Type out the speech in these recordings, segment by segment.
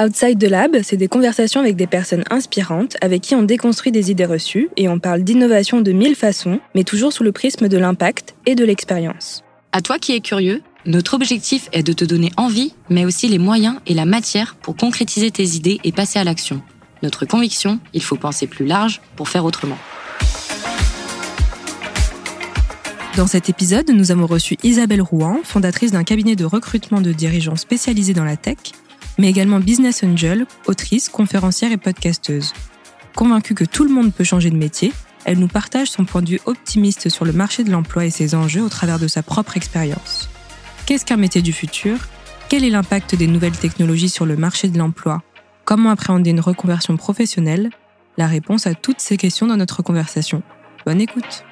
Outside the Lab, c'est des conversations avec des personnes inspirantes avec qui on déconstruit des idées reçues et on parle d'innovation de mille façons, mais toujours sous le prisme de l'impact et de l'expérience. À toi qui es curieux, notre objectif est de te donner envie, mais aussi les moyens et la matière pour concrétiser tes idées et passer à l'action. Notre conviction, il faut penser plus large pour faire autrement. Dans cet épisode, nous avons reçu Isabelle Rouen, fondatrice d'un cabinet de recrutement de dirigeants spécialisé dans la tech, mais également business angel, autrice, conférencière et podcasteuse. Convaincue que tout le monde peut changer de métier, elle nous partage son point de vue optimiste sur le marché de l'emploi et ses enjeux au travers de sa propre expérience. Qu'est-ce qu'un métier du futur? Quel est l'impact des nouvelles technologies sur le marché de l'emploi? Comment appréhender une reconversion professionnelle? La réponse à toutes ces questions dans notre conversation. Bonne écoute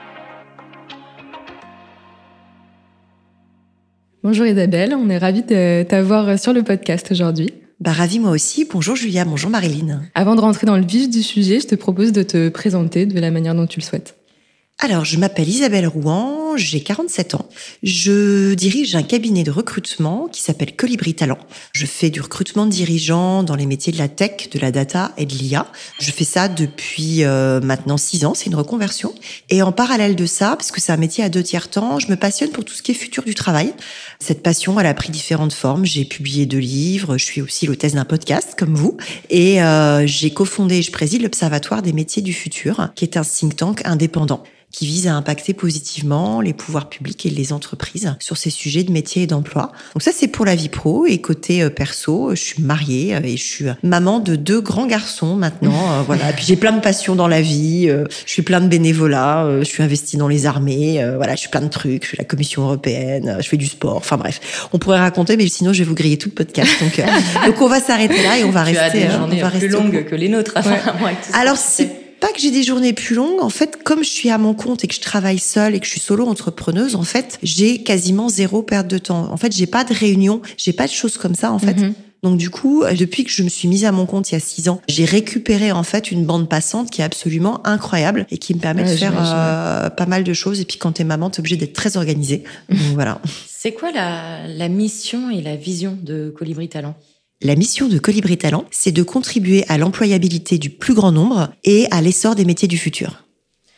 Bonjour Isabelle, on est ravis de t'avoir sur le podcast aujourd'hui. Bah, ravi moi aussi. Bonjour Julia, bonjour Marilyn. Avant de rentrer dans le vif du sujet, je te propose de te présenter de la manière dont tu le souhaites. Alors, je m'appelle Isabelle Rouen, j'ai 47 ans. Je dirige un cabinet de recrutement qui s'appelle Colibri Talent. Je fais du recrutement de dirigeants dans les métiers de la tech, de la data et de l'IA. Je fais ça depuis euh, maintenant 6 ans, c'est une reconversion. Et en parallèle de ça, parce que c'est un métier à deux tiers temps, je me passionne pour tout ce qui est futur du travail. Cette passion, elle a pris différentes formes. J'ai publié deux livres, je suis aussi l'hôtesse d'un podcast comme vous. Et euh, j'ai cofondé, je préside l'Observatoire des métiers du futur, qui est un think tank indépendant qui vise à impacter positivement les pouvoirs publics et les entreprises sur ces sujets de métier et d'emploi. Donc ça, c'est pour la vie pro. Et côté euh, perso, je suis mariée euh, et je suis maman de deux grands garçons maintenant. Euh, voilà. Puis j'ai plein de passions dans la vie. Je suis plein de bénévolat. Je suis investie dans les armées. Voilà, je suis plein de trucs. Je suis la Commission européenne. Je fais du sport. Enfin bref, on pourrait raconter, mais sinon je vais vous griller tout le podcast. Donc, donc on va s'arrêter là et on va tu rester. As des journées plus longues que les nôtres. Alors c'est pas que j'ai des journées plus longues. En fait, comme je suis à mon compte et que je travaille seule et que je suis solo entrepreneuse, en fait, j'ai quasiment zéro perte de temps. En fait, j'ai pas de réunion, j'ai pas de choses comme ça, en fait. Mhm. Donc du coup, depuis que je me suis mise à mon compte il y a six ans, j'ai récupéré en fait une bande passante qui est absolument incroyable et qui me permet de faire euh, pas mal de choses. Et puis quand t'es maman, t'es obligée d'être très organisée. Donc voilà. C'est quoi la, la mission et la vision de Colibri Talent la mission de Colibri Talent, c'est de contribuer à l'employabilité du plus grand nombre et à l'essor des métiers du futur.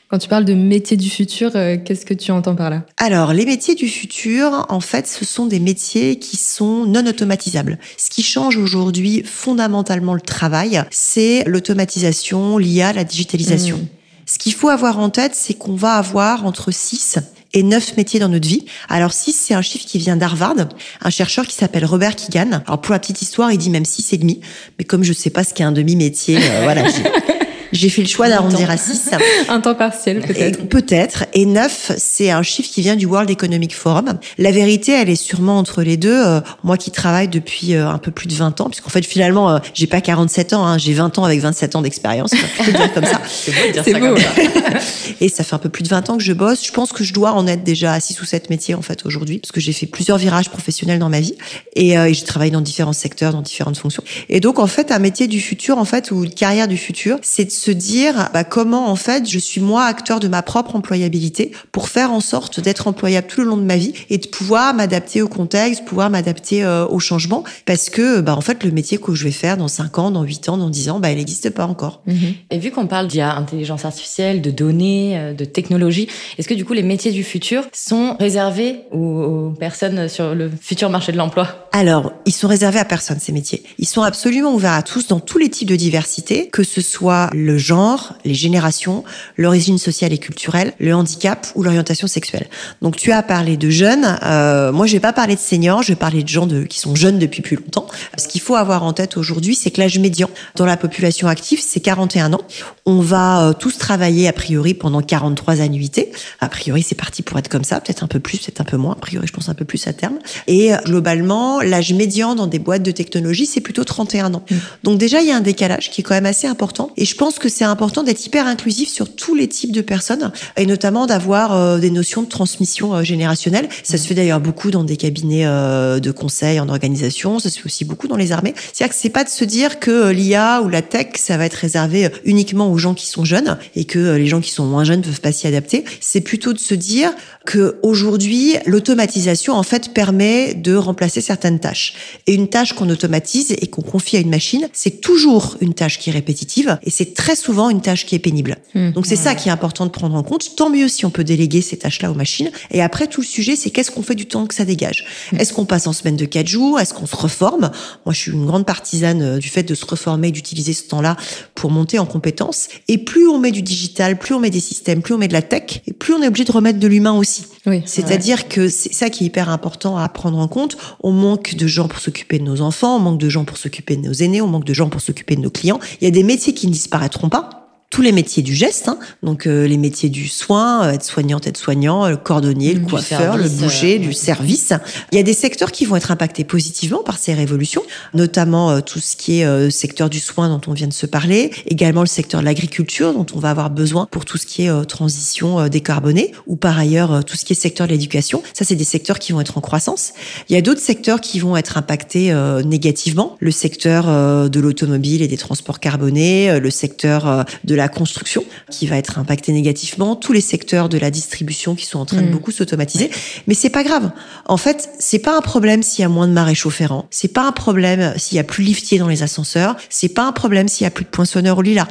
Quand tu parles de métiers du futur, euh, qu'est-ce que tu entends par là? Alors, les métiers du futur, en fait, ce sont des métiers qui sont non automatisables. Ce qui change aujourd'hui fondamentalement le travail, c'est l'automatisation, l'IA, la digitalisation. Mmh. Ce qu'il faut avoir en tête, c'est qu'on va avoir entre 6 et neuf métiers dans notre vie. Alors 6, c'est un chiffre qui vient d'Harvard, un chercheur qui s'appelle Robert Keegan. Alors pour la petite histoire, il dit même six et demi, mais comme je sais pas ce qu'est un demi-métier, euh, voilà, j'ai fait le choix d'arrondir à 6. un temps partiel, peut-être. Peut-être. Et 9, c'est un chiffre qui vient du World Economic Forum. La vérité, elle est sûrement entre les deux. Euh, moi qui travaille depuis euh, un peu plus de 20 ans, puisqu'en fait, finalement, euh, j'ai pas 47 ans, hein, j'ai 20 ans avec 27 ans d'expérience. dire comme ça. c'est beau de dire ça comme ça. Et ça fait un peu plus de 20 ans que je bosse. Je pense que je dois en être déjà à 6 ou 7 métiers, en fait, aujourd'hui, parce que j'ai fait plusieurs virages professionnels dans ma vie. Et, et j'ai travaillé dans différents secteurs, dans différentes fonctions. Et donc, en fait, un métier du futur, en fait, ou une carrière du futur, c'est de se dire bah, comment en fait je suis moi acteur de ma propre employabilité pour faire en sorte d'être employable tout le long de ma vie et de pouvoir m'adapter au contexte, pouvoir m'adapter euh, au changement parce que bah en fait le métier que je vais faire dans 5 ans, dans 8 ans, dans 10 ans, bah il n'existe pas encore. Mm-hmm. Et vu qu'on parle d'intelligence artificielle, de données, euh, de technologie, est-ce que du coup les métiers du futur sont réservés aux personnes sur le futur marché de l'emploi? Alors, ils sont réservés à personne ces métiers. Ils sont absolument ouverts à tous dans tous les types de diversité, que ce soit le genre les générations, l'origine sociale et culturelle, le handicap ou l'orientation sexuelle. Donc tu as parlé de jeunes. Euh, moi, je vais pas parler de seniors, je vais parler de gens de, qui sont jeunes depuis plus longtemps. Ce qu'il faut avoir en tête aujourd'hui, c'est que l'âge médian dans la population active, c'est 41 ans. On va euh, tous travailler a priori pendant 43 annuités. A priori, c'est parti pour être comme ça, peut-être un peu plus, peut-être un peu moins. A priori, je pense un peu plus à terme. Et euh, globalement, l'âge médian dans des boîtes de technologie, c'est plutôt 31 ans. Mmh. Donc déjà, il y a un décalage qui est quand même assez important. Et je pense pense que c'est important d'être hyper inclusif sur tous les types de personnes et notamment d'avoir euh, des notions de transmission euh, générationnelle. Ça se fait d'ailleurs beaucoup dans des cabinets euh, de conseil en organisation. Ça se fait aussi beaucoup dans les armées. C'est-à-dire que c'est pas de se dire que l'IA ou la tech, ça va être réservé uniquement aux gens qui sont jeunes et que les gens qui sont moins jeunes peuvent pas s'y adapter. C'est plutôt de se dire que aujourd'hui, l'automatisation en fait permet de remplacer certaines tâches. Et une tâche qu'on automatise et qu'on confie à une machine, c'est toujours une tâche qui est répétitive et c'est très souvent une tâche qui est pénible. Mmh. Donc c'est ça qui est important de prendre en compte. Tant mieux si on peut déléguer ces tâches-là aux machines. Et après, tout le sujet, c'est qu'est-ce qu'on fait du temps que ça dégage? Mmh. Est-ce qu'on passe en semaine de quatre jours? Est-ce qu'on se reforme? Moi, je suis une grande partisane euh, du fait de se reformer, d'utiliser ce temps-là pour monter en compétences. Et plus on met du digital, plus on met des systèmes, plus on met de la tech, et plus on est obligé de remettre de l'humain aussi. Oui, C'est-à-dire que c'est ça qui est hyper important à prendre en compte. On manque de gens pour s'occuper de nos enfants, on manque de gens pour s'occuper de nos aînés, on manque de gens pour s'occuper de nos clients. Il y a des métiers qui ne disparaîtront pas tous les métiers du geste, hein. donc euh, les métiers du soin, euh, être soignante, être soignant, le cordonnier, le coiffeur, le boucher, euh, du service. Il y a des secteurs qui vont être impactés positivement par ces révolutions, notamment tout ce qui est secteur du soin dont on vient de se parler, également le secteur de l'agriculture dont on va avoir besoin pour tout ce qui est transition décarbonée, ou par ailleurs tout ce qui est secteur de l'éducation. Ça, c'est des secteurs qui vont être en croissance. Il y a d'autres secteurs qui vont être impactés négativement, le secteur de l'automobile et des transports carbonés, le secteur de la construction qui va être impacté négativement, tous les secteurs de la distribution qui sont en train de mm. beaucoup s'automatiser. Mais c'est pas grave. En fait, c'est pas un problème s'il y a moins de maréchaux ferrants. C'est pas un problème s'il y a plus de liftiers dans les ascenseurs. C'est pas un problème s'il y a plus de poinçonneurs au lilas.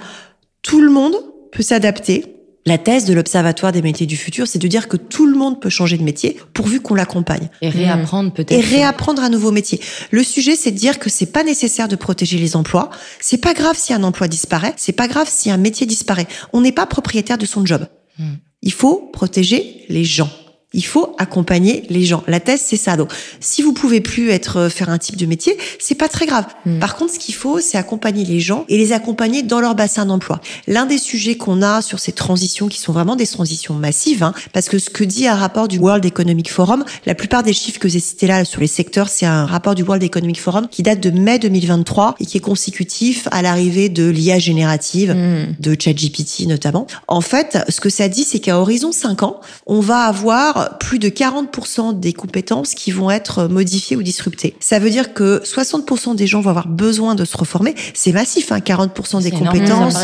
Tout le monde peut s'adapter la thèse de l'Observatoire des métiers du futur, c'est de dire que tout le monde peut changer de métier pourvu qu'on l'accompagne. Et réapprendre peut-être. Et réapprendre un nouveau métier. Le sujet, c'est de dire que c'est pas nécessaire de protéger les emplois. C'est pas grave si un emploi disparaît. C'est pas grave si un métier disparaît. On n'est pas propriétaire de son job. Hmm. Il faut protéger les gens. Il faut accompagner les gens. La thèse, c'est ça. Donc, si vous pouvez plus être euh, faire un type de métier, c'est pas très grave. Hmm. Par contre, ce qu'il faut, c'est accompagner les gens et les accompagner dans leur bassin d'emploi. L'un des sujets qu'on a sur ces transitions, qui sont vraiment des transitions massives, hein, parce que ce que dit un rapport du World Economic Forum, la plupart des chiffres que j'ai cités là sur les secteurs, c'est un rapport du World Economic Forum qui date de mai 2023 et qui est consécutif à l'arrivée de l'IA générative, hmm. de ChatGPT notamment. En fait, ce que ça dit, c'est qu'à horizon 5 ans, on va avoir plus de 40% des compétences qui vont être modifiées ou disruptées. Ça veut dire que 60% des gens vont avoir besoin de se reformer. C'est massif, hein, 40% des compétences.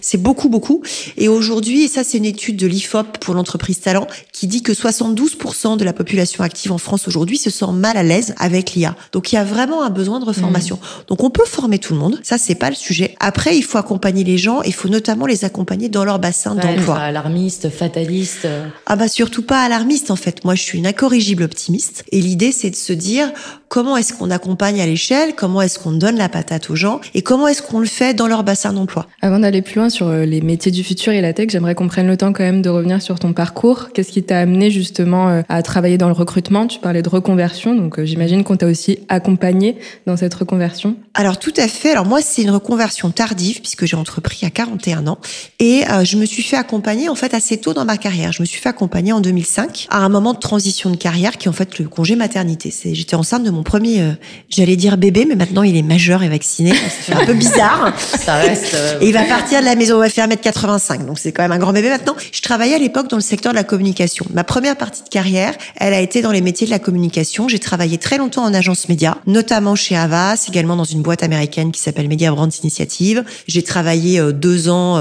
C'est beaucoup, beaucoup. Et aujourd'hui, et ça c'est une étude de l'IFOP pour l'entreprise Talent, qui dit que 72% de la population active en France aujourd'hui se sent mal à l'aise avec l'IA. Donc il y a vraiment un besoin de reformation. Mmh. Donc on peut former tout le monde, ça c'est pas le sujet. Après, il faut accompagner les gens, il faut notamment les accompagner dans leur bassin d'emploi. Alarmiste, fataliste. Ah bah surtout pas alarmiste en fait. Moi, je suis une incorrigible optimiste. Et l'idée, c'est de se dire comment est-ce qu'on accompagne à l'échelle, comment est-ce qu'on donne la patate aux gens et comment est-ce qu'on le fait dans leur bassin d'emploi. Avant d'aller plus loin sur euh, les métiers du futur et la tech, j'aimerais qu'on prenne le temps quand même de revenir sur ton parcours. Qu'est-ce qui t'a amené justement euh, à travailler dans le recrutement? Tu parlais de reconversion, donc euh, j'imagine qu'on t'a aussi accompagné dans cette reconversion. Alors tout à fait. Alors moi, c'est une reconversion tardive puisque j'ai entrepris à 41 ans et je me suis fait accompagner en fait assez tôt dans ma carrière. Je me suis fait accompagner en 2005 à un moment de transition de carrière qui est en fait le congé maternité. C'est j'étais enceinte de mon premier, euh, j'allais dire bébé, mais maintenant il est majeur et vacciné. C'est un peu bizarre. Ça reste. Euh, et il va partir de la maison, il va faire 1m85, donc c'est quand même un grand bébé maintenant. Je travaillais à l'époque dans le secteur de la communication. Ma première partie de carrière, elle a été dans les métiers de la communication. J'ai travaillé très longtemps en agence média, notamment chez Avas, également dans une boîte américaine qui s'appelle Media Brands Initiative. J'ai travaillé euh, deux ans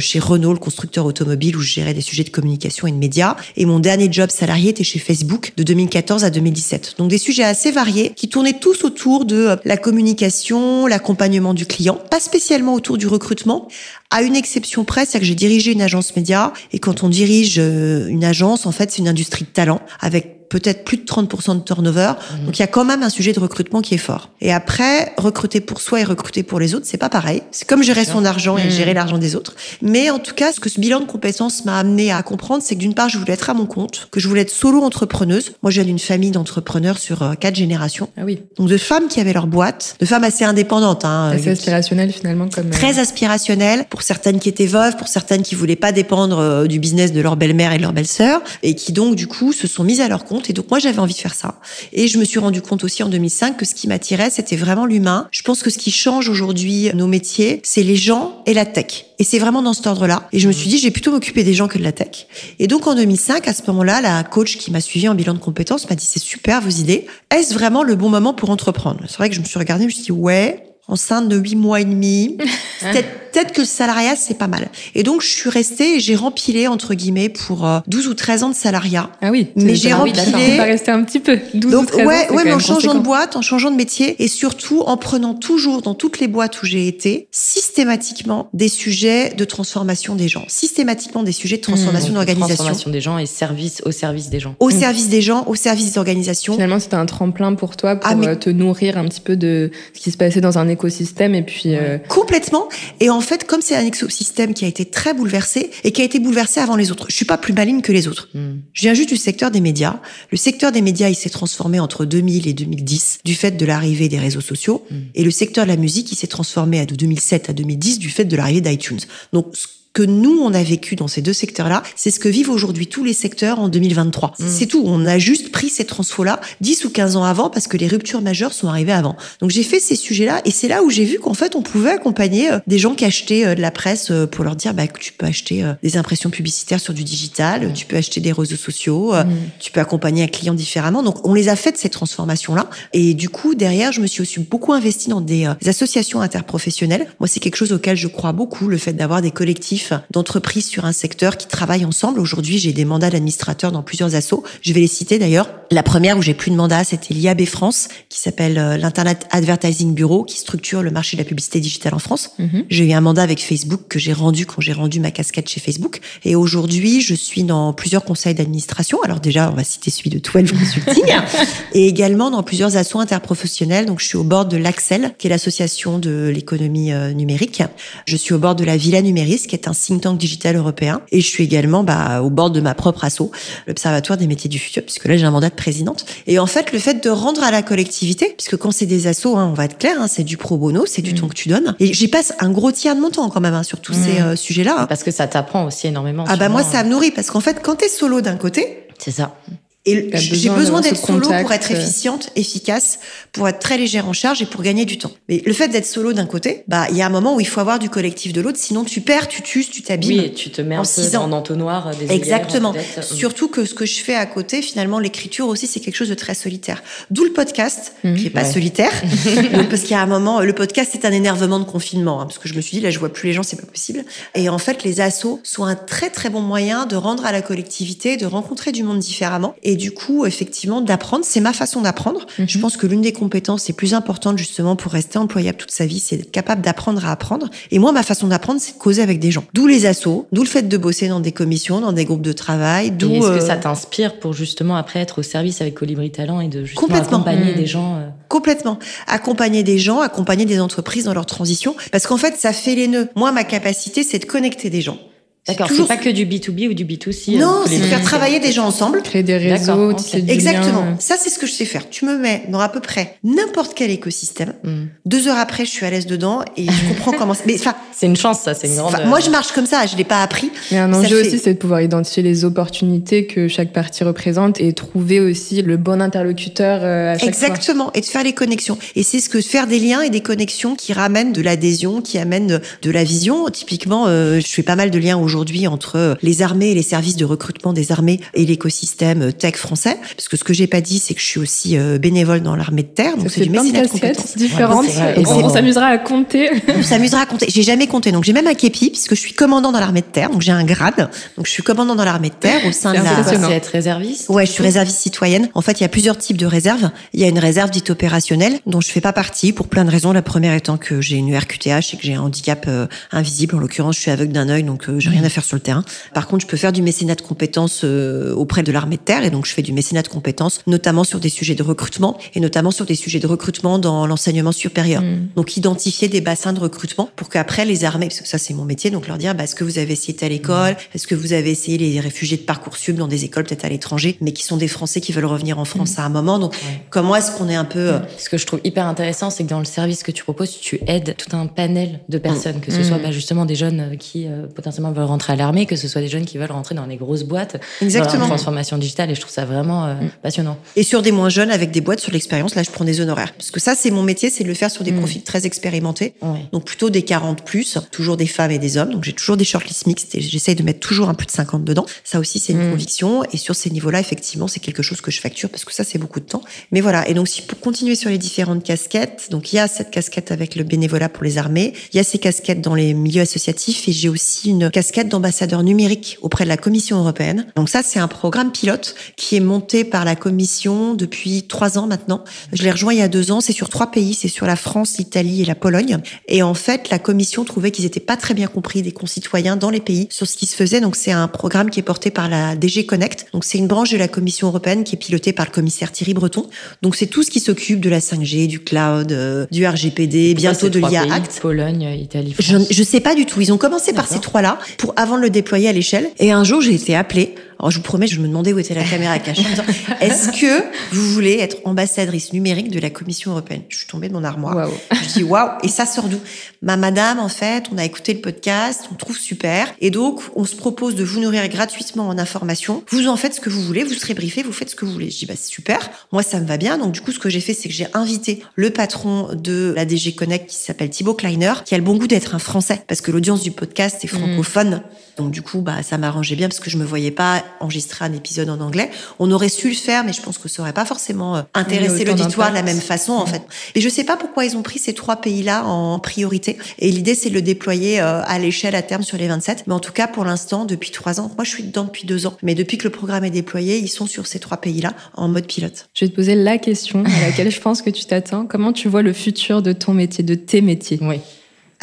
chez Renault, le constructeur automobile, où je gérais des sujets de communication et de médias. Et mon dernier job salarié était chez Facebook de 2014 à 2017. Donc des sujets assez variés qui tournaient tous autour de euh, la communication, l'accompagnement du client, pas spécialement autour du recrutement, à une exception près, c'est que j'ai dirigé une agence média. Et quand on dirige euh, une agence, en fait, c'est une industrie de talent avec peut-être plus de 30% de turnover. Mhm. Donc il y a quand même un sujet de recrutement qui est fort. Et après, recruter pour soi et recruter pour les autres, c'est pas pareil. C'est comme gérer son argent et mhm. gérer l'argent des autres. Mais en tout cas, ce que ce bilan de compétences m'a amené à comprendre, c'est que d'une part, je voulais être à mon compte, que je voulais être solo entrepreneuse. Moi, je viens d'une famille d'entrepreneurs sur euh, quatre générations. Ah oui. Donc de femmes qui avaient leur boîte, de femmes assez indépendantes. Hein, assez aspirationnelles finalement. comme euh, Très aspirationnelles, pour certaines qui étaient veuves, pour certaines qui voulaient pas dépendre euh, du business de leur belle-mère et de leur belle-sœur, et qui donc du coup se sont mises à leur compte compte. Et donc moi, j'avais envie de faire ça. Et je me suis rendu compte aussi en 2005 que ce qui m'attirait, c'était vraiment l'humain. Je pense que ce qui change aujourd'hui nos métiers, c'est les gens et la tech. Et c'est vraiment dans cet ordre-là. Et je me suis dit, j'ai plutôt m'occuper des gens que de la tech. Et donc en 2005, à ce moment-là, la coach qui m'a suivi en bilan de compétences m'a dit, c'est super vos idées. Est-ce vraiment le bon moment pour entreprendre? C'est vrai que je me suis regardée, je me suis dit, ouais, enceinte de huit mois et demi. Peut-être que le salariat, c'est pas mal. Et donc, je suis restée et j'ai rempilé, entre guillemets, pour 12 euh, ou 13 ans de salariat. Ah oui. Mais j'ai rempilé. Pas rester un petit peu. 12 donc, ou 13 ouais, ans, ouais, mais en changeant de boîte, en changeant de métier et surtout en prenant toujours dans toutes les boîtes où j'ai été, systématiquement des sujets de transformation des gens. Systématiquement des sujets de transformation mmh, d'organisation. Transformation des gens et service au service des gens. Au mmh. service des gens, au service des organisations. Finalement, c'était un tremplin pour toi pour ah, euh, te nourrir un petit peu de ce qui se passait dans un écosystème et puis. Euh... Complètement. Et en fait, comme c'est un système qui a été très bouleversé et qui a été bouleversé avant les autres. Je suis pas plus maligne que les autres. Hmm. Je viens juste du secteur des médias. Le secteur des médias, il s'est transformé entre 2000 et 2010 du fait de l'arrivée des réseaux sociaux. Hmm. Et le secteur de la musique, il s'est transformé de 2007 à 2010 du fait de l'arrivée d'iTunes. Donc, que nous, on a vécu dans ces deux secteurs-là, c'est ce que vivent aujourd'hui tous les secteurs en 2023. Mm. C'est tout. On a juste pris ces transfos-là 10 ou 15 ans avant parce que les ruptures majeures sont arrivées avant. Donc j'ai fait ces sujets-là et c'est là où j'ai vu qu'en fait, on pouvait accompagner euh, des gens qui achetaient euh, de la presse euh, pour leur dire bah, que tu peux acheter des impressions publicitaires sur du digital, mm. tu peux acheter des réseaux sociaux, mm. tu peux accompagner un client différemment. Donc on les a faites ces transformations-là. Et du coup, derrière, je me suis aussi beaucoup investi dans des associations interprofessionnelles. Moi, c'est quelque chose auquel je crois beaucoup, le fait d'avoir des collectifs d'entreprises sur un secteur qui travaillent ensemble. Aujourd'hui, j'ai des mandats d'administrateurs dans plusieurs assos. Je vais les citer d'ailleurs. La première où j'ai plus de mandat, c'était l'IAB France, qui s'appelle euh, l'Internet Advertising Bureau, qui structure le marché de la publicité digitale en France. Mhm. J'ai eu un mandat avec Facebook que j'ai rendu quand j'ai rendu ma casquette chez Facebook. Et aujourd'hui, je suis dans plusieurs conseils d'administration. Alors déjà, on va citer celui de 12 Consulting. et également dans plusieurs assos interprofessionnels. Donc, je suis au bord de l'Axel, qui est l'association de l'économie euh, numérique. Je suis au bord de la Villa Numéris, qui est un un think tank digital européen. Et je suis également bah, au bord de ma propre asso, l'Observatoire des métiers du futur, puisque là j'ai un mandat de présidente. Et en fait, le fait de rendre à la collectivité, puisque quand c'est des assos, hein, on va être clair, hein, c'est du pro bono, c'est du mm. temps que tu donnes. Et j'y passe un gros tiers de mon temps quand même hein, sur tous ces mm. euh, sujets-là. Parce que ça t'apprend aussi énormément. Ah bah moi, ça me nourrit, parce qu'en fait, quand t'es solo d'un côté, c'est ça. Et j'ai besoin d'être solo pour être euh. efficiente, efficace, pour être très légère en charge et pour gagner du temps. Mais le fait d'être solo d'un côté, bah il y a un moment où il faut avoir du collectif de l'autre, sinon tu perds, tu tues, tu t'abîmes. Oui, tu te mets en peu en entonnoir des Exactement. Surtout que ce que je fais à côté, finalement, l'écriture aussi, c'est quelque chose de très solitaire. D'où le podcast, mmh. qui est pas solitaire, parce qu'il y a un moment, le podcast c'est un énervement de confinement, hein, parce que je me suis dit là, je vois plus les gens, c'est pas possible. Et en fait, les assos sont un très très bon moyen de rendre à la collectivité, de rencontrer du monde différemment. Et du coup, effectivement, d'apprendre, c'est ma façon d'apprendre. Mhm. Je pense que l'une des compétences les plus importantes justement pour rester employable toute sa vie, c'est d'être capable d'apprendre à apprendre. Et moi, ma façon d'apprendre, c'est de causer avec des gens. D'où les assos, d'où le fait de bosser dans des commissions, dans des groupes de travail. D'où est-ce que ça euh, t'inspire pour justement après être au service avec Colibri Talent et de justement accompagner des gens euh Complètement. Accompagner des gens, accompagner des entreprises dans leur transition. Parce qu'en fait, ça fait les nœuds. Moi, ma capacité, c'est de connecter des gens. D'accord, c'est pas que du B2B ou du B2C. Euh, non, c'est de faire travailler des gens ensemble. Créer des réseaux, Exactement. Ça, c'est ce que je sais faire. Tu me mets dans à peu près n'importe quel écosystème. Hmm. Deux heures après, je suis à l'aise dedans et je comprends comment. Mais enfin, c'est une chance, ça. C'est une grande. Moi, je marche comme ça. Je l'ai pas appris. Mais un enjeu aussi, c'est de pouvoir identifier les opportunités que chaque partie représente et trouver aussi le bon interlocuteur euh, à chaque Exactement. Et de faire les connexions. Et c'est ce que faire des liens et des connexions qui ramènent de l'adhésion, qui amènent de la vision. Typiquement, euh, je fais pas mal de liens aujourd'hui entre les armées et les services de recrutement des armées et l'écosystème tech français. Parce que ce que j'ai pas dit, c'est que je suis aussi euh, bénévole dans l'armée de terre. Donc c'est du mécénat de compétences. différentes. on, s'amusera à compter. On s'amusera à compter. J'ai jamais compté. Donc j'ai même un képi puisque je suis commandant dans l'armée de terre. Donc j'ai un grade. Donc je suis commandant dans l'armée de terre au sein de la. C'est être réserviste. Ouais, je suis réserviste citoyenne. En fait, il y a plusieurs types de réserves. Il y a une réserve dite opérationnelle dont je fais pas partie pour plein de raisons. La première étant que j'ai une RQTH et que j'ai un handicap euh, invisible. En l'occurrence, je suis aveugle d'un œil, donc j'ai rien à faire sur le terrain. Par contre, je peux faire du mécénat de compétences euh, auprès de l'armée de terre, et donc je fais du mécénat de compétences, notamment sur des sujets de recrutement, et notamment sur des sujets de recrutement dans l'enseignement supérieur. Hmm. Donc identifier des bassins de recrutement pour qu'après les armées, parce que ça c'est mon métier, donc leur dire, bah, est-ce que vous avez essayé à l'école, hmm. est-ce que vous avez essayé les réfugiés de parcoursup dans des écoles peut-être à l'étranger, mais qui sont des Français qui veulent revenir en France hmm. à un moment? Donc comment est-ce qu'on est un peu euh, Ce que je trouve hyper intéressant, c'est que dans le service que tu proposes, tu aides tout un panel de personnes, que ce soit bah, justement des jeunes qui euh, potentiellement veulent rentrer à l'armée, que ce soit des jeunes qui veulent rentrer dans les grosses boîtes, Exactement. dans la transformation digitale. Et je trouve ça vraiment euh, Mm. passionnant. Et sur des moins jeunes avec des boîtes sur l'expérience, là je prends des honoraires. Parce que ça c'est mon métier, c'est de le faire sur des Mm. profils très expérimentés. Donc plutôt des 40 plus, toujours des femmes et des hommes. Donc j'ai toujours des shortlists mixtes et j'essaye de mettre toujours un peu de 50 dedans. Ça aussi c'est une Mm. conviction. Et sur ces niveaux-là, effectivement, c'est quelque chose que je facture parce que ça c'est beaucoup de temps. Mais voilà. Et donc si pour continuer sur les différentes casquettes, donc il y a cette casquette avec le bénévolat pour les armées, il y a ces casquettes dans les milieux associatifs et j'ai aussi une casquette d'ambassadeur numérique auprès de la Commission européenne. Donc ça c'est un programme pilote qui est monté par la Commission depuis trois ans maintenant. Je l'ai rejoint il y a deux ans. C'est sur trois pays. C'est sur la France, l'Italie et la Pologne. Et en fait, la Commission trouvait qu'ils n'étaient pas très bien compris des concitoyens dans les pays sur ce qui se faisait. Donc c'est un programme qui est porté par la DG Connect. Donc c'est une branche de la Commission européenne qui est pilotée par le commissaire Thierry Breton. Donc c'est tout ce qui s'occupe de la 5G, du cloud, euh, du RGPD, bientôt de l'IA Act. Pologne, Italie, France. je sais pas du tout. Ils ont commencé par ces trois-là pour avant de le déployer à l'échelle. Et un jour, j'ai été appelée. Alors, je vous promets, je me demandais où était la caméra cachée. Est-ce que vous voulez être ambassadrice numérique de la Commission européenne? Je suis tombée de mon armoire. Waouh. Je dis waouh. Et ça sort d'où? Ma madame, en fait, on a écouté le podcast, on trouve super. Et donc, on se propose de vous nourrir gratuitement en information. Vous en faites ce que vous voulez, vous serez briefé, vous faites ce que vous voulez. Je dis bah c'est super. Moi, ça me va bien. Donc, du coup, ce que j'ai fait, c'est que j'ai invité le patron de la DG Connect qui s'appelle Thibaut Kleiner, qui a le bon goût d'être un Français, parce que l'audience du podcast est francophone. Donc, du coup, bah ça m'arrangeait bien parce que je me voyais pas enregistrer un épisode en anglais. On aurait su le faire, mais je pense que ça aurait pas forcément euh, intéressé l'auditoire de la même façon, en fait. Et je sais pas pourquoi ils ont pris ces trois pays-là en priorité. Et l'idée, c'est de le déployer euh, à l'échelle à terme sur les 27. Mais en tout cas, pour l'instant, depuis trois ans, moi, je suis dedans depuis deux ans. Mais depuis que le programme est déployé, ils sont sur ces trois pays-là en mode pilote. Je vais te poser la question à laquelle je pense que tu t'attends. Comment tu vois le futur de ton métier, de tes métiers? Oui.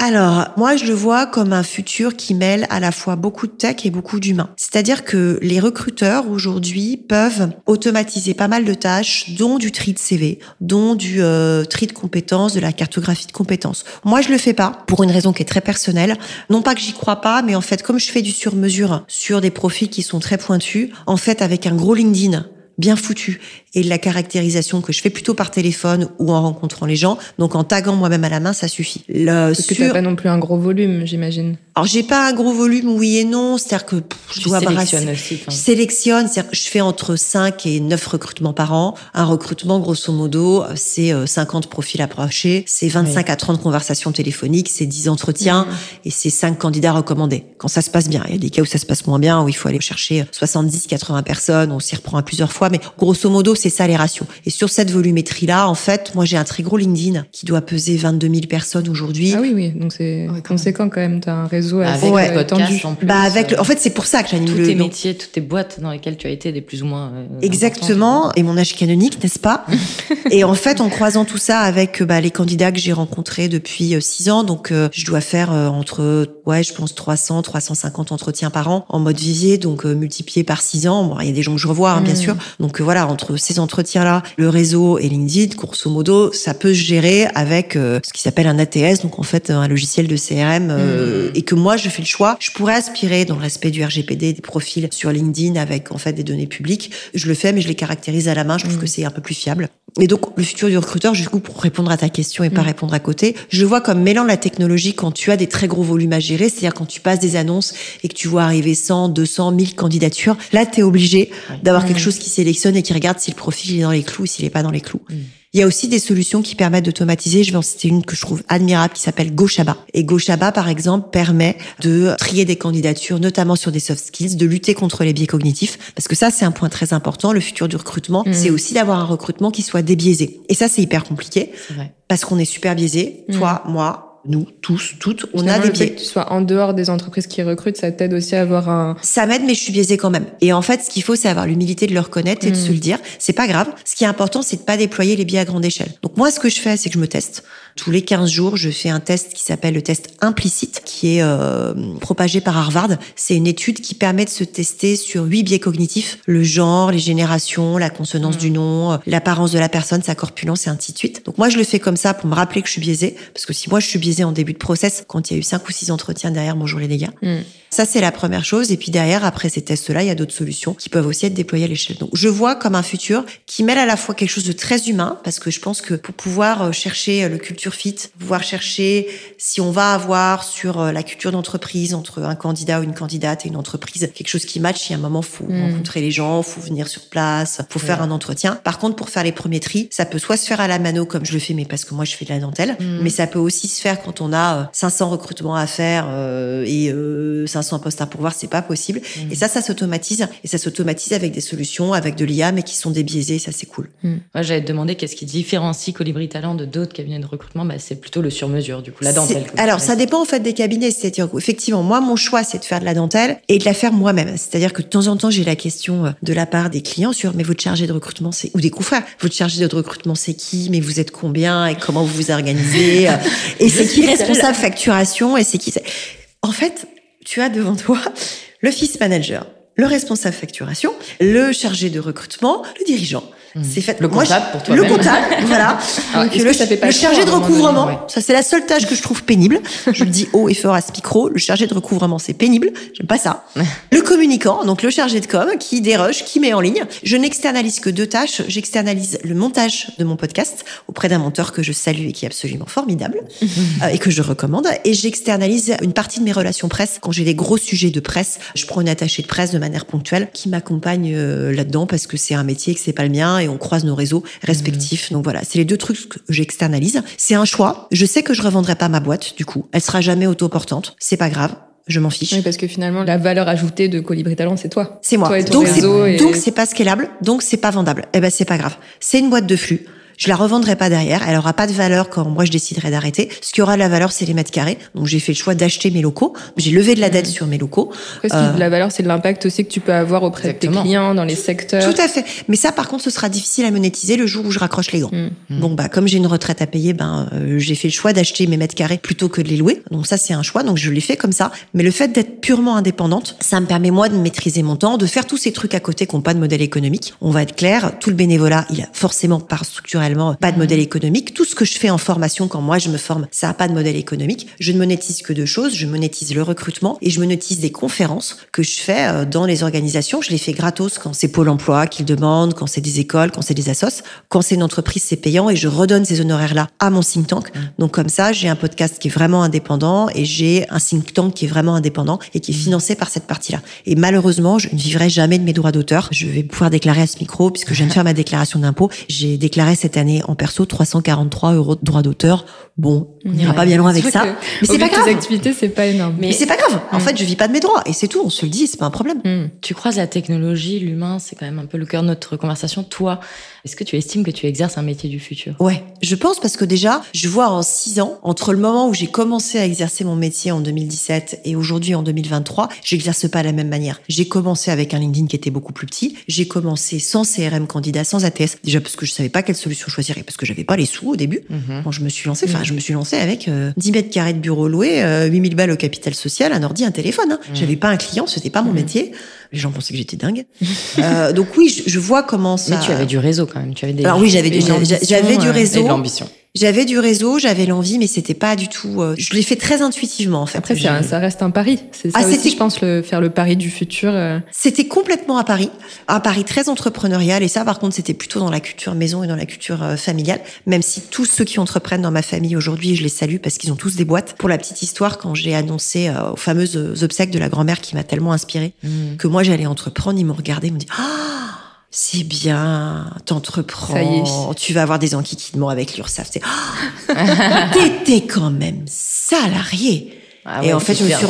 Alors, moi, je le vois comme un futur qui mêle à la fois beaucoup de tech et beaucoup d'humain. C'est-à-dire que les recruteurs aujourd'hui peuvent automatiser pas mal de tâches, dont du tri de CV, dont du euh, tri de compétences, de la cartographie de compétences. Moi, je le fais pas pour une raison qui est très personnelle. Non pas que j'y crois pas, mais en fait, comme je fais du sur-mesure sur des profils qui sont très pointus, en fait, avec un gros LinkedIn bien foutu et de la caractérisation que je fais plutôt par téléphone ou en rencontrant les gens, donc en taguant moi-même à la main, ça suffit. Le, Parce que sur- t'as pas non plus un gros volume, j'imagine. alors j'ai pas un gros volume, oui et non, c'est-à-dire que pff, je Tu dois sélectionnes brasser- aussi. enfin. je sélectionne, c'est-à-dire que je fais entre 5 et 9 recrutements par an. Un recrutement, grosso modo, c'est euh, 50 profils approchés, c'est 25 à 30 conversations téléphoniques, c'est 10 entretiens et c'est 5 candidats recommandés. Quand ça se passe bien, il y a des cas où ça se passe moins bien, où il faut aller chercher 70, 80 personnes, on s'y reprend à plusieurs fois, mais grosso modo, c'est ça les ratios. Et sur cette volumétrie-là, en fait, moi j'ai un très gros LinkedIn qui doit peser 22 000 personnes aujourd'hui. Ah oui, oui, donc c'est Ouais, conséquent quand même. T'as un réseau assez Avec Ouais. euh, tendu. en plus. Bah avec, le- euh, en fait, c'est pour ça que j'anime tous le tes donc- métiers, toutes tes boîtes dans lesquelles tu as été des plus ou moins. euh, Exactement, et mon âge canonique, n'est-ce pas? Et en fait, en croisant tout ça avec euh, bah, les candidats que j'ai rencontrés depuis euh, six ans, donc euh, je dois faire euh, entre, ouais, je pense 300, 350 entretiens par an en mode vivier, donc euh, multiplié par six ans. Bon, il y a des gens que je revois, hein, bien Mhm. sûr. Donc euh, voilà, entre ces entretiens-là, le réseau et LinkedIn, grosso modo, ça peut se gérer avec euh, ce qui s'appelle un ATS, donc en fait un logiciel de CRM, Mhm. et que moi je fais le choix. Je pourrais aspirer dans le respect du RGPD des profils sur LinkedIn avec en fait des données publiques. Je le fais, mais je les caractérise à la main. Je trouve Mhm. que c'est un peu plus fiable. Et donc le futur du recruteur, du coup, pour répondre à ta question et pas répondre à côté, je le vois comme mêlant la technologie quand tu as des très gros volumes à gérer, c'est-à-dire quand tu passes des annonces et que tu vois arriver 100, 200, 1000 candidatures. Là, tu es obligé d'avoir quelque chose qui sélectionne et qui regarde si le profil est dans les clous ou s'il est pas dans les clous. Mhm. Il y a aussi des solutions qui permettent d'automatiser. Je vais en citer une que je trouve admirable qui s'appelle GoShaba. Et GoShaba, par exemple, permet de trier des candidatures, notamment sur des soft skills, de lutter contre les biais cognitifs. Parce que ça, c'est un point très important. Le futur du recrutement, Mhm. c'est aussi d'avoir un recrutement qui soit débiaisé. Et ça, c'est hyper compliqué C'est vrai. parce qu'on est super biaisé. Toi, moi, nous, tous, toutes, on Finalement, a des le fait biais. que tu sois en dehors des entreprises qui recrutent, ça t'aide aussi à avoir un. Ça m'aide, mais je suis biaisée quand même. Et en fait, ce qu'il faut, c'est avoir l'humilité de le reconnaître et de se le dire. C'est pas grave. Ce qui est important, c'est de pas déployer les biais à grande échelle. Donc moi, ce que je fais, c'est que je me teste. Tous les 15 jours, je fais un test qui s'appelle le test implicite, qui est euh, propagé par Harvard. C'est une étude qui permet de se tester sur huit biais cognitifs le genre, les générations, la consonance Mm. du nom, euh, l'apparence de la personne, sa corpulence et ainsi de suite. Donc moi, je le fais comme ça pour me rappeler que je suis biaisée, parce que si moi je suis biaisée en début de process, quand il y a eu cinq ou six entretiens derrière, bonjour les dégâts. Hmm. Ça, c'est la première chose. Et puis derrière, après ces tests-là, il y a d'autres solutions qui peuvent aussi être déployées à l'échelle. Donc, je vois comme un futur qui mêle à la fois quelque chose de très humain, parce que je pense que pour pouvoir euh, chercher le culture fit, pouvoir chercher si on va avoir sur euh, la culture d'entreprise entre un candidat ou une candidate et une entreprise quelque chose qui match. Il y a un moment, faut Mm. rencontrer les gens, faut venir sur place, faut faire un entretien. Par contre, pour faire les premiers tris, ça peut soit se faire à la mano comme je le fais, mais parce que moi je fais de la dentelle, Mm. mais ça peut aussi se faire quand on a euh, 500 recrutements à faire euh, et euh, 500 postes à pourvoir, c'est pas possible. Mm. Et ça, ça s'automatise et ça s'automatise avec des solutions, avec de l'IA, mais qui sont débiaisées. Ça, c'est cool. Moi, j'allais te demander qu'est-ce qui différencie Colibri Talent de d'autres cabinets de recrutement. Bah, c'est plutôt le sur-mesure, du coup, la dentelle. Alors, ça dépend en fait des cabinets. C'est-à-dire effectivement, moi, mon choix, c'est de faire de la dentelle et de la faire moi-même. C'est-à-dire que de temps en temps, j'ai la question euh, de la part des clients sur mais votre chargé de recrutement, c'est ou des confrères, votre chargé de recrutement, c'est qui? Mais vous êtes combien? Et comment vous vous organisez? Euh, Et c'est qui responsable facturation Et c'est qui c'est- En fait, tu as devant toi l'office manager, le responsable facturation, le chargé de recrutement, le dirigeant. C'est fait. Le comptable pour toi-même. Le comptable, voilà. Alors, Donc, est-ce le, que ça fait pas le chiant chargé de donné, recouvrement, ouais. ça c'est la seule tâche que je trouve pénible. Je le dis haut et fort à ce micro. Le chargé de recouvrement, c'est pénible. J'aime pas ça. Le communicant, donc le chargé de com, qui déroge, qui met en ligne. Je n'externalise que deux tâches. J'externalise le montage de mon podcast auprès d'un monteur que je salue et qui est absolument formidable euh, et que je recommande. Et j'externalise une partie de mes relations presse quand j'ai des gros sujets de presse. Je prends une attachée de presse de manière ponctuelle qui m'accompagne euh, là-dedans parce que c'est un métier que c'est pas le mien et on croise nos réseaux respectifs. Donc voilà, c'est les deux trucs que j'externalise. C'est un choix. Je sais que je revendrai pas ma boîte du coup. Elle sera jamais autoportante. C'est pas grave. Je m'en fiche. Oui, parce que finalement, la valeur ajoutée de Colibri Talent, c'est toi. C'est moi. Toi et ton donc c'est et- donc c'est pas scalable, donc c'est pas vendable. Eh ben c'est pas grave. C'est une boîte de flux. Je la revendrai pas derrière. Elle aura pas de valeur quand moi je déciderai d'arrêter. Ce qui aura de la valeur, c'est les mètres carrés. Donc j'ai fait le choix d'acheter mes locaux. J'ai levé de la dette sur mes locaux. Après, de la valeur, c'est l'impact aussi que tu peux avoir auprès de tes clients, dans les secteurs. Tout à fait. Mais ça, par contre, ce sera difficile à monétiser le jour où je raccroche les gants. Bon, bah, comme j'ai une retraite à payer, ben, euh, j'ai fait le choix d'acheter mes mètres carrés plutôt que de les louer. Donc ça, c'est un choix. Donc je l'ai fait comme ça. Mais le fait d'être purement indépendante, ça me permet moi de maîtriser mon temps, de faire tous ces trucs à côté qui n'ont pas de modèle économique. On va être clair. Tout le bénévolat, il a forcément, par pas de modèle économique. Tout ce que je fais en formation, quand moi je me forme, ça n'a pas de modèle économique. Je ne monétise que deux choses. Je monétise le recrutement et je monétise des conférences que je fais euh, dans les organisations. Je les fais gratos quand c'est Pôle emploi qui le demande, quand c'est des écoles, quand c'est des assos. Quand c'est une entreprise, c'est payant et je redonne ces honoraires-là à mon think tank. Donc comme ça, j'ai un podcast qui est vraiment indépendant et j'ai un think tank qui est vraiment indépendant et qui est financé par cette partie-là. Et malheureusement, je ne vivrai jamais de mes droits d'auteur. Je vais pouvoir déclarer à ce micro puisque je viens de faire ma déclaration d'impôt. J'ai déclaré cette année en perso 343 euros de droits d'auteur. Bon, on n'ira Ouais. pas bien loin avec ça. Mais c'est pas de tes grave. activités, c'est pas énorme. Mais c'est pas grave. En fait, je vis pas de mes droits et c'est tout. On se le dit, c'est pas un problème. Mm. Tu croises la technologie, l'humain, c'est quand même un peu le cœur de notre conversation. Toi, est-ce que tu estimes que tu exerces un métier du futur? Ouais, je pense parce que déjà, je vois en six ans, entre le moment où j'ai commencé à exercer mon métier en 2017 et aujourd'hui en 2023, j'exerce pas de la même manière. J'ai commencé avec un LinkedIn qui était beaucoup plus petit. J'ai commencé sans CRM candidat, sans ATS. Déjà parce que je savais pas quelle solution choisir et parce que j'avais pas les sous au début. Quand je me suis lancée, enfin, je me suis lancée avec euh, 10 mètres carrés de bureau loué, euh, 8000 balles au capital social, un ordi, un téléphone. Hein. J'avais pas un client, c'était pas mon métier. Les gens pensaient que j'étais dingue. Euh, donc oui, je, je vois comment ça. Mais tu avais du réseau quand même. Tu avais des. Alors oui, j'avais du- j'avais du réseau. Et de l'ambition. J'avais du réseau, j'avais l'envie, mais c'était pas du tout. euh, je l'ai fait très intuitivement en fait. Après, un- ça reste un pari. C'est ça Ah, aussi, c'était- je pense, le, faire le pari du futur. euh, C'était complètement à Paris, un Paris très entrepreneurial, et ça, par contre, c'était plutôt dans la culture maison et dans la culture euh, familiale. Même si tous ceux qui entreprennent dans ma famille aujourd'hui, je les salue parce qu'ils ont tous des boîtes. Pour la petite histoire, quand j'ai annoncé euh, aux fameuses obsèques de la grand-mère qui m'a tellement inspirée Mm. que moi j'allais entreprendre, ils m'ont regardé, ils m'ont dit ah. C'est bien, t'entreprends, tu vas avoir des enquiquinnements avec l'URSSAF. C'est, Ah, t'étais quand même salarié. Ah Et en fait, me suis.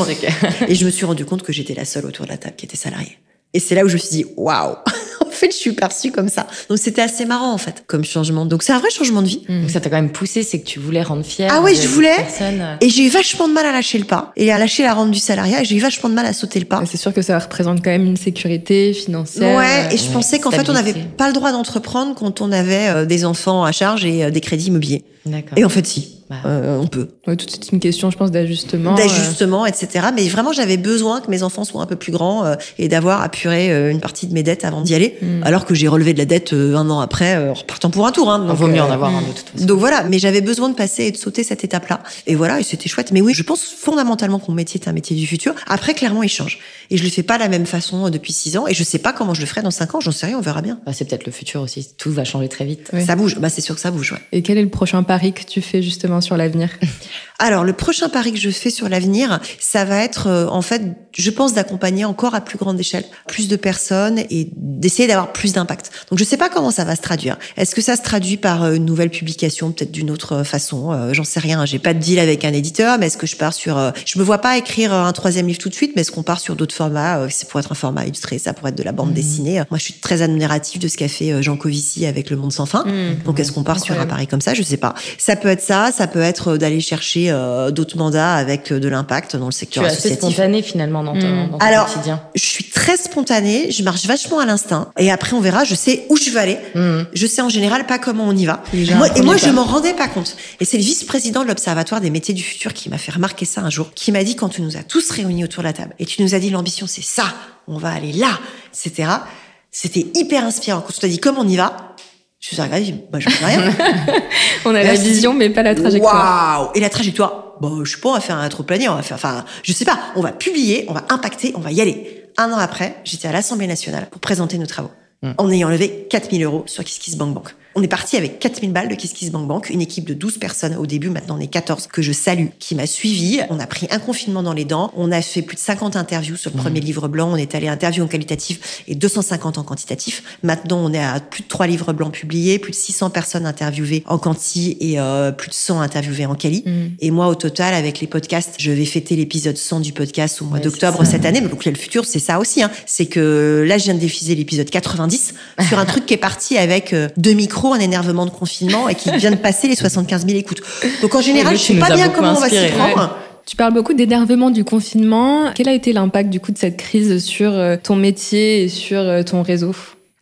Et je me suis rendu compte que j'étais la seule autour de la table qui était salariée. Et c'est là où je me suis dit, waouh, en fait, je suis perçue comme ça. Donc c'était assez marrant, en fait, comme changement. Donc c'est un vrai changement de vie. Donc ça t'a quand même poussé, c'est que tu voulais rendre fier. Ah ouais, je voulais. personnes. euh. Et j'ai eu vachement de mal à lâcher le pas et à lâcher la rente du salariat. Et j'ai eu vachement de mal à sauter le pas. C'est sûr que ça représente quand même une sécurité financière. Ouais, et euh, je pensais qu'en fait, on n'avait pas le droit d'entreprendre quand on avait euh, des enfants à charge et euh, des crédits immobiliers. D'accord. Et en fait, si, euh, on peut. ouais, tout c'est une question, je pense, d'ajustement. euh, d'ajustement, etc. Mais vraiment, j'avais besoin que mes enfants soient un peu plus grands euh, et d'avoir apuré euh, une partie de mes dettes avant d'y aller. Mm. Alors que j'ai relevé de la dette euh, un an après, euh, en repartant pour un tour. Hein, Il donc, vaut mieux euh, en avoir un de toute façon. Donc voilà, mais j'avais besoin de passer et de sauter cette étape-là. Et voilà, et c'était chouette. Mais oui, je pense fondamentalement que mon métier est un métier du futur. Après, clairement, il change. Et je le fais pas de la même façon euh, depuis six ans. Et je sais pas comment je le ferai dans cinq ans. J'en sais rien, on verra bien. Bah, c'est peut-être le futur aussi. Tout va changer très vite. Oui. Ça bouge. Bah, c'est sûr que ça bouge, ouais. Et quel est le prochain pari que tu fais justement sur l'avenir? Alors, le prochain pari que je fais sur l'avenir, ça va être, euh, en fait, je pense d'accompagner encore à plus grande échelle plus de personnes et d'essayer d'avoir plus d'impact. Donc, je sais pas comment ça va se traduire. Est-ce que ça se traduit par euh, une nouvelle publication, peut-être d'une autre façon? Euh, J'en sais rien. J'ai pas de deal avec un éditeur, mais est-ce que je pars sur Je me vois pas écrire un troisième livre tout de suite, mais est-ce qu'on part sur d'autres formats? C'est pour être un format illustré, ça pourrait être de la bande mmh. dessinée. Moi, je suis très admirative de ce qu'a fait Jean Covici avec Le Monde sans fin. Mmh. Donc, est-ce qu'on part sur un pari comme ça? Je sais pas. Ça peut être ça. Ça peut être d'aller chercher euh, d'autres mandats avec euh, de l'impact dans le secteur tu es associatif. assez spontané finalement dans ton, mmh. Alors, quotidien. Je suis très spontanée, je marche vachement à l'instinct et après on verra, je sais où je veux aller. Mmh. Je sais en général pas comment on y va. et moi je m'en rendais pas compte. Et c'est le vice-président de l'Observatoire des métiers du futur qui m'a fait remarquer ça un jour, qui m'a dit quand tu nous as tous réunis autour de la table et tu nous as dit l'ambition c'est ça, on va aller là, etc. C'était hyper inspirant. Quand tu t'as dit comment on y va, je suis regardée, bah, je sais rien. on a la vision, mais pas la trajectoire. Waouh! Et la trajectoire? Bon, je sais pas, on va faire un trop-planier, on va faire, enfin, je sais pas, on va publier, on va impacter, on va y aller. Un an après, j'étais à l'Assemblée nationale pour présenter nos travaux. Hmm. En ayant levé 4000 euros sur KissKissBankBank. On est parti avec 4000 balles de KissKissBankBank, une équipe de 12 personnes au début, maintenant on est 14, que je salue, qui m'a suivi. On a pris un confinement dans les dents, on a fait plus de 50 interviews sur le mmh. premier livre blanc, on est allé interview en qualitatif et 250 en quantitatif. Maintenant on est à plus de 3 livres blancs publiés, plus de 600 personnes interviewées en quanti et euh, plus de 100 interviewées en quali. Mmh. Et moi au total avec les podcasts, je vais fêter l'épisode 100 du podcast au mois d'octobre cette année. Mais donc le futur c'est ça aussi, hein. c'est que là je viens de diffuser l'épisode 90 sur un truc qui est parti avec euh, deux micros un énervement de confinement et qui vient de passer les 75 000 écoutes. Donc en général, je sais pas bien comment on va s'y prendre. Tu parles beaucoup d'énervement du confinement. Quel a été l'impact du coup de cette crise sur euh, ton métier et sur euh, ton réseau?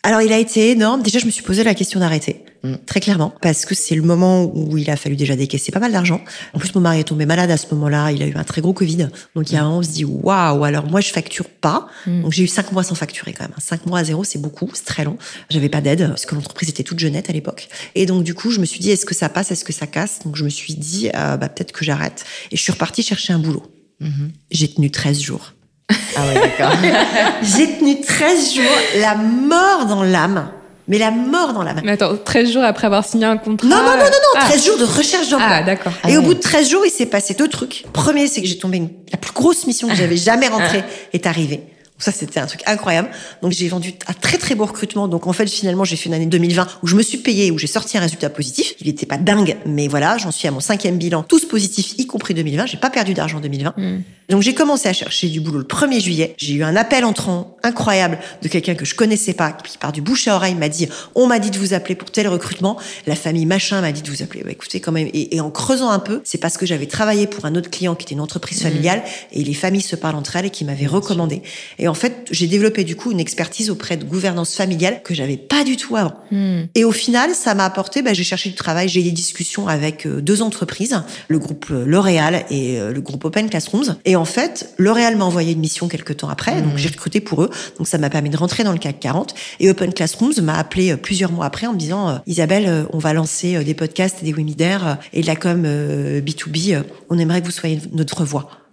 Alors il a été énorme. Déjà, je me suis posé la question d'arrêter. Mm. Très clairement, parce que c'est le moment où il a fallu déjà décaisser pas mal d'argent. En plus, mon mari est tombé malade à ce moment-là. Il a eu un très gros Covid. Donc, il y a un on se dit, waouh, alors moi, je facture pas. Mm. Donc, j'ai eu cinq mois sans facturer quand même. Cinq mois à zéro, c'est beaucoup, c'est très long. J'avais pas d'aide, parce que l'entreprise était toute jeunette à l'époque. Et donc, du coup, je me suis dit, est-ce que ça passe, est-ce que ça casse? Donc, je me suis dit, euh, bah, peut-être que j'arrête. Et je suis repartie chercher un boulot. Mm-hmm. J'ai tenu 13 jours. Ah ouais, d'accord. J'ai tenu 13 jours, la mort dans l'âme. Mais la mort dans l'âme. Mais attends, 13 jours après avoir signé un contrat. Non, non, non, non, non, 13 ah. jours de recherche d'emploi. Ah, d'accord. Et au bout de 13 jours, il s'est passé deux trucs. Premier, c'est que j'ai tombé une... la plus grosse mission que j'avais jamais rentrée est arrivée. Ça, c'était un truc incroyable. Donc, j'ai vendu un très, très beau recrutement. Donc, en fait, finalement, j'ai fait une année 2020 où je me suis payé, où j'ai sorti un résultat positif. Il n'était pas dingue, mais voilà, j'en suis à mon cinquième bilan, tous positifs, y compris 2020. J'ai pas perdu d'argent en 2020. Hmm. Donc, j'ai commencé à chercher du boulot le 1er juillet. J'ai eu un appel entrant incroyable de quelqu'un que je connaissais pas, qui par du bouche à oreille m'a dit, on m'a dit de vous appeler pour tel recrutement. La famille machin m'a dit de vous appeler. Bah, écoutez, quand même. Et, en creusant un peu, c'est parce que j'avais travaillé pour un autre client qui était une entreprise hmm. familiale et les familles se parlent entre elles et qui m'avaient recommandé. Et en fait, j'ai développé du coup une expertise auprès de gouvernance familiale que j'avais pas du tout avant. Hmm. Et au final, ça m'a apporté, bah, j'ai cherché du travail, j'ai eu des discussions avec euh, deux entreprises, le groupe euh, L'Oréal et euh, le groupe Open Classrooms. Et en fait, L'Oréal m'a envoyé une mission quelques temps après, donc hmm. j'ai recruté pour eux. Donc ça m'a permis de rentrer dans le CAC 40. Et Open Classrooms m'a appelé plusieurs mois après en me disant, Isabelle, on va lancer des podcasts et des webinaires et de la com B2B. On aimerait que vous soyez notre voix.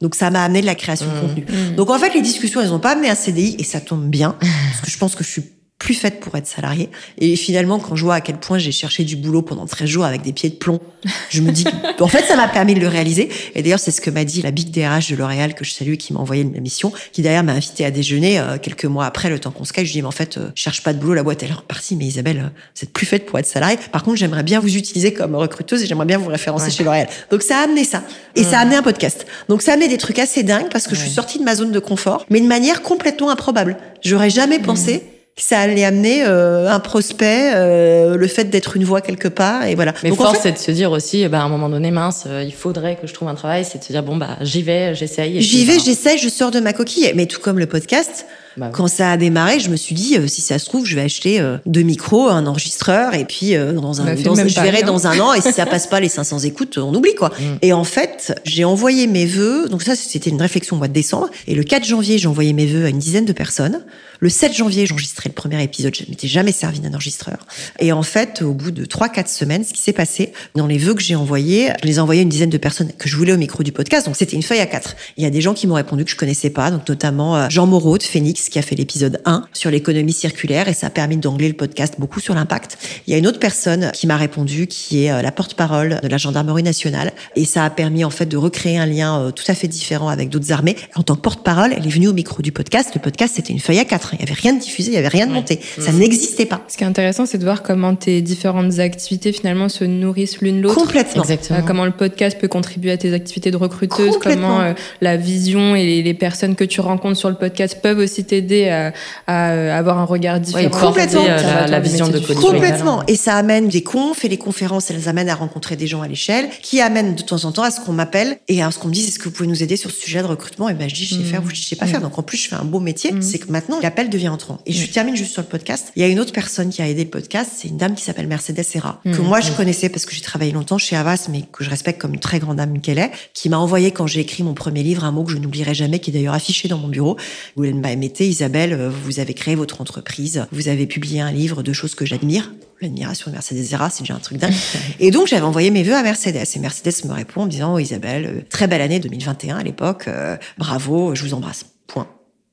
Donc ça m'a amené de la création de mmh. contenu. Mmh. Donc en fait, les discussions, elles n'ont pas amené un CDI et ça tombe bien parce que je pense que je suis plus faite pour être salariée. Et finalement, quand je vois à quel point j'ai cherché du boulot pendant 13 jours avec des pieds de plomb, je me dis que, en fait, ça m'a permis de le réaliser. Et d'ailleurs, c'est ce que m'a dit la big DRH de L'Oréal que je salue, qui m'a envoyé la mission, qui d'ailleurs m'a invité à déjeuner euh, quelques mois après le temps qu'on se cache. Je dis, mais en fait, euh, cherche pas de boulot, la boîte elle est repartie. Mais Isabelle, euh, vous êtes plus faite pour être salariée. Par contre, j'aimerais bien vous utiliser comme recruteuse et j'aimerais bien vous référencer chez L'Oréal. Donc ça a amené ça. Et ça a amené un podcast. Donc ça a amené des trucs assez dingues parce que je suis sortie de ma zone de confort, mais de manière complètement improbable. J'aurais jamais pensé ça allait amener euh, un prospect, euh, le fait d'être une voix quelque part, et voilà. Mais force, c'est de se dire aussi, bah, à un moment donné, mince, euh, il faudrait que je trouve un travail, c'est de se dire, bon, bah, j'y vais, j'essaye. J'y vais, j'essaye, je sors de ma coquille. Mais tout comme le podcast, bah Quand ça a démarré, je me suis dit, si ça se trouve, je vais acheter deux micros, un enregistreur, et puis dans un, dans, je verrai dans un an, et si ça passe pas les 500 écoutes, on oublie quoi. Mm. Et en fait, j'ai envoyé mes vœux. Donc ça, c'était une réflexion au mois de décembre. Et le 4 janvier, j'ai envoyé mes vœux à une dizaine de personnes. Le 7 janvier, j'enregistrais le premier épisode. Je ne m'étais jamais servi d'un enregistreur. Et en fait, au bout de 3-4 semaines, ce qui s'est passé, dans les vœux que j'ai envoyés, je les ai envoyés à une dizaine de personnes que je voulais au micro du podcast. Donc, c'était une feuille à quatre. Il y a des gens qui m'ont répondu que je connaissais pas. Donc, notamment euh, Jean Moreau de Phoenix, Anaïs qui a fait l'épisode 1 sur l'économie circulaire et ça a permis d'angler le podcast beaucoup sur l'impact. Il y a une autre personne qui m'a répondu qui est euh, la porte-parole de la gendarmerie nationale et ça a permis en fait de recréer un lien euh, tout à fait différent avec d'autres armées. En tant que porte-parole, elle est venue au micro du podcast. Le podcast c'était une feuille à quatre. Il y avait rien de diffusé, il y avait rien de monté. Ça Mmh. n'existait pas. Ce qui est intéressant, c'est de voir comment tes différentes activités finalement se nourrissent l'une l'autre. Complètement. Exactement. Euh, comment le podcast peut contribuer à tes activités de recruteuse, Complètement. comment euh, la vision et les, les personnes que tu rencontres sur le podcast peuvent aussi t'aider à, à, euh, avoir un regard différent. complètement. porter, euh, la, la du vision de futur. Complètement. Et ça amène des confs et les conférences, elles amènent à rencontrer des gens à l'échelle, qui amènent de temps en temps à ce qu'on m'appelle et à ce qu'on me dise est-ce que vous pouvez nous aider sur ce sujet de recrutement? Et ben je dis je sais faire, vous je sais pas faire. Donc en plus je fais un beau métier, Mhm. c'est que maintenant l'appel devient entrant. Et je termine juste sur le podcast. Il y a une autre personne qui a aidé le podcast, c'est une dame qui s'appelle Mercedes Serra, que moi je connaissais parce que j'ai travaillé longtemps chez Havas, mais que je respecte comme une très grande dame qu'elle est, qui m'a envoyé quand j'ai écrit mon premier livre un mot que je n'oublierai jamais, qui est d'ailleurs affiché dans mon bureau, où elle m'a émetté Isabelle, euh, vous avez créé votre entreprise, vous avez publié un livre de choses que j'admire. L'admiration de Mercedes Serra, c'est déjà un truc dingue. Et donc, j'avais envoyé mes vœux à Mercedes. Et Mercedes me répond en me disant, oh, Isabelle, euh, très belle année 2021 à l'époque, euh, bravo, je vous embrasse. Point.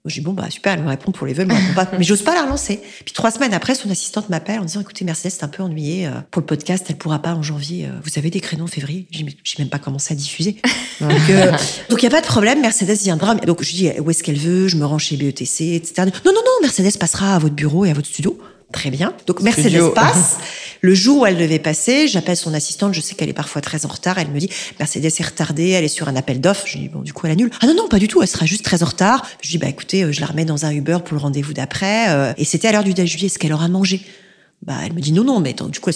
Je dis, bon, bah, super, elle me répond pour les vœux, elle me répond pas. Mais j'ose pas la relancer. Puis trois semaines après, son assistante m'appelle en disant, écoutez, Mercedes, c'est un peu ennuyé. euh, Pour le podcast, elle pourra pas en janvier. euh, Vous avez des créneaux en février? J'ai même pas commencé à diffuser. Donc, euh, donc, il y a pas de problème, Mercedes viendra. Donc, je dis, où est-ce qu'elle veut? Je me rends chez BETC, etc. Non, non, non, Mercedes passera à votre bureau et à votre studio. Très bien. Donc, Mercedes Studio. passe. Le jour où elle devait passer, j'appelle son assistante, je sais qu'elle est parfois très en retard, elle me dit Mercedes est retardée, elle est sur un appel d'offres. Je dis bon du coup elle annule. Ah non non, pas du tout, elle sera juste très en retard. Je dis bah écoutez, euh, je la remets dans un Uber pour le rendez-vous d'après euh, et c'était à l'heure du déjeuner, est-ce qu'elle aura mangé Bah elle me dit non non, mais attends, du coup elle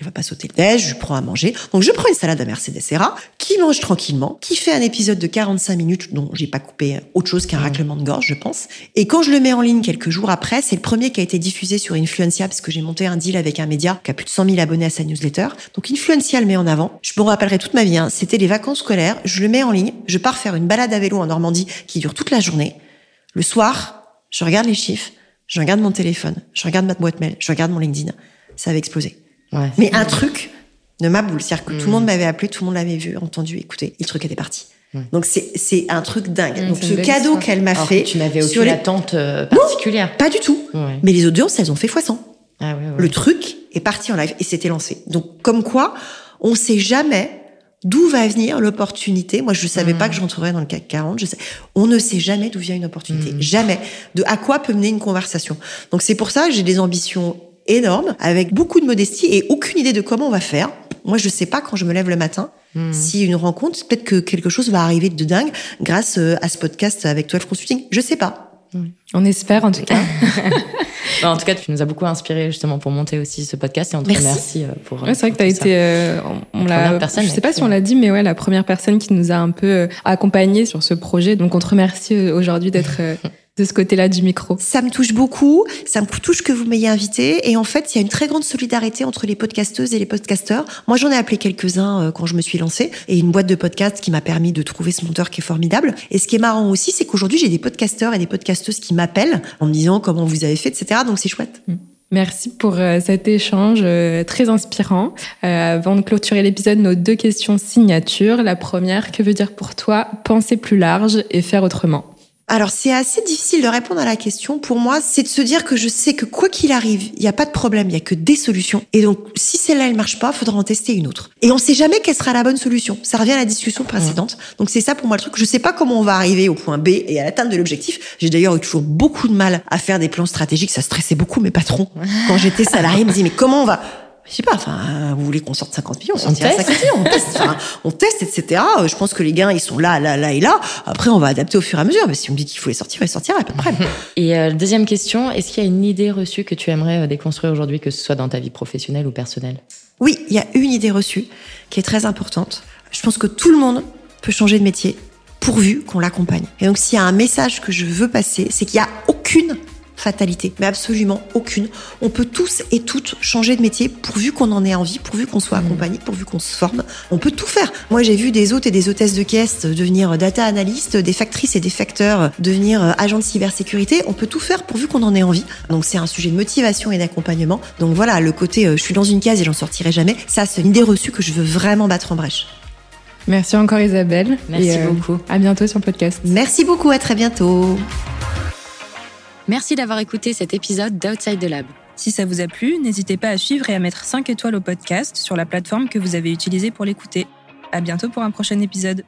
elle va pas sauter le déj, je prends à manger. Donc je prends une salade à Mercedes Serra qui mange tranquillement, qui fait un épisode de 45 minutes dont j'ai pas coupé autre chose qu'un raclement de gorge, je pense. Et quand je le mets en ligne quelques jours après, c'est le premier qui a été diffusé sur Influencia parce que j'ai monté un deal avec un média qui a plus de 100 000 abonnés à sa newsletter. Donc Influencia le met en avant. Je me rappellerai toute ma vie. hein. C'était les vacances scolaires. Je le mets en ligne. Je pars faire une balade à vélo en Normandie qui dure toute la journée. Le soir, je regarde les chiffres, je regarde mon téléphone, je regarde ma boîte mail, je regarde mon LinkedIn. Ça avait explosé. Ouais. Mais un truc de ma boule. C'est-à-dire que tout le monde m'avait appelé, tout le monde l'avait vu, entendu, écouté. Et le truc était parti. Donc c'est un truc dingue. Mmh, Donc ce cadeau qu'elle m'a fait tu n'avais aucune les- attente euh, particulière. pas du tout. Ouais. Mais les audiences, elles ont fait x100. Ah ouais, ouais. Le truc est parti en live et c'était lancé. Donc comme quoi, on sait jamais d'où va venir l'opportunité. Moi, je savais Mmh. pas que j'entrerais dans le CAC 40. Je sais, on ne sait jamais d'où vient une opportunité. Jamais. De à quoi peut mener une conversation. Donc c'est pour ça que j'ai des ambitions énormes, avec beaucoup de modestie et aucune idée de comment on va faire. Moi, je sais pas quand je me lève le matin Mmh. si une rencontre, peut-être que quelque chose va arriver de dingue grâce euh, à ce podcast avec 12 Consulting. Je sais pas. On espère en tout cas. Bah, en tout cas, tu nous as beaucoup inspiré justement pour monter aussi ce podcast et on te Merci. remercie euh, pour. Ouais, c'est vrai que tu as été, euh, on, La l'a, première personne, je sais pas si on l'a dit, mais ouais, la première personne qui nous a un peu euh, accompagnés sur ce projet. Donc on te remercie euh, aujourd'hui d'être euh, de ce côté-là du micro. Ça me touche beaucoup, ça me touche que vous m'ayez invité. Et en fait, il y a une très grande solidarité entre les podcasteuses et les podcasteurs. Moi, j'en ai appelé quelques-uns euh, quand je me suis lancée, et une boîte de podcast qui m'a permis de trouver ce monteur qui est formidable. Et ce qui est marrant aussi, c'est qu'aujourd'hui, j'ai des podcasteurs et des podcasteuses qui m'appellent en me disant comment vous avez fait, etc. Donc c'est chouette. Merci pour euh, cet échange euh, très inspirant. Avant de clôturer l'épisode, nos deux questions signatures. La première, que veut dire pour toi penser plus large et faire autrement? Alors, c'est assez difficile de répondre à la question. Pour moi, c'est de se dire que je sais que quoi qu'il arrive, il n'y a pas de problème, il y a que des solutions. Et donc, si celle-là, elle marche pas, faudra en tester une autre. Et on sait jamais quelle sera la bonne solution. Ça revient à la discussion précédente. Donc, c'est ça pour moi le truc. Je sais pas comment on va arriver au point B et à l'atteinte de l'objectif. J'ai d'ailleurs eu toujours beaucoup de mal à faire des plans stratégiques. Ça stressait beaucoup mes patrons. Quand j'étais salarié, ils me disaient, mais comment on va je sais pas, enfin, vous voulez qu'on sorte 50 millions, on teste. 50 millions, on teste, enfin, on teste, etc. Je pense que les gains, ils sont là, là, là et là. Après, on va adapter au fur et à mesure. Mais si on me dit qu'il faut les sortir, on les sortira à peu près. Et euh, deuxième question, est-ce qu'il y a une idée reçue que tu aimerais euh, déconstruire aujourd'hui, que ce soit dans ta vie professionnelle ou personnelle? Oui, il y a une idée reçue qui est très importante. Je pense que tout le monde peut changer de métier pourvu qu'on l'accompagne. Et donc, s'il y a un message que je veux passer, c'est qu'il n'y a aucune fatalité, mais absolument aucune. On peut tous et toutes changer de métier pourvu qu'on en ait envie, pourvu qu'on soit accompagné, pourvu qu'on se forme. On peut tout faire. Moi, j'ai vu des hôtes et des hôtesses de caisse devenir data analystes, des factrices et des facteurs devenir euh, agents de cybersécurité. On peut tout faire pourvu qu'on en ait envie. Donc, c'est un sujet de motivation et d'accompagnement. Donc voilà, le côté euh, je suis dans une case et j'en sortirai jamais, ça, c'est une idée reçue que je veux vraiment battre en brèche. Merci encore Isabelle. Merci Et, euh, beaucoup. À bientôt sur le podcast. Merci beaucoup, à très bientôt. Merci d'avoir écouté cet épisode d'Outside the Lab. Si ça vous a plu, n'hésitez pas à suivre et à mettre 5 étoiles au podcast sur la plateforme que vous avez utilisée pour l'écouter. À bientôt pour un prochain épisode.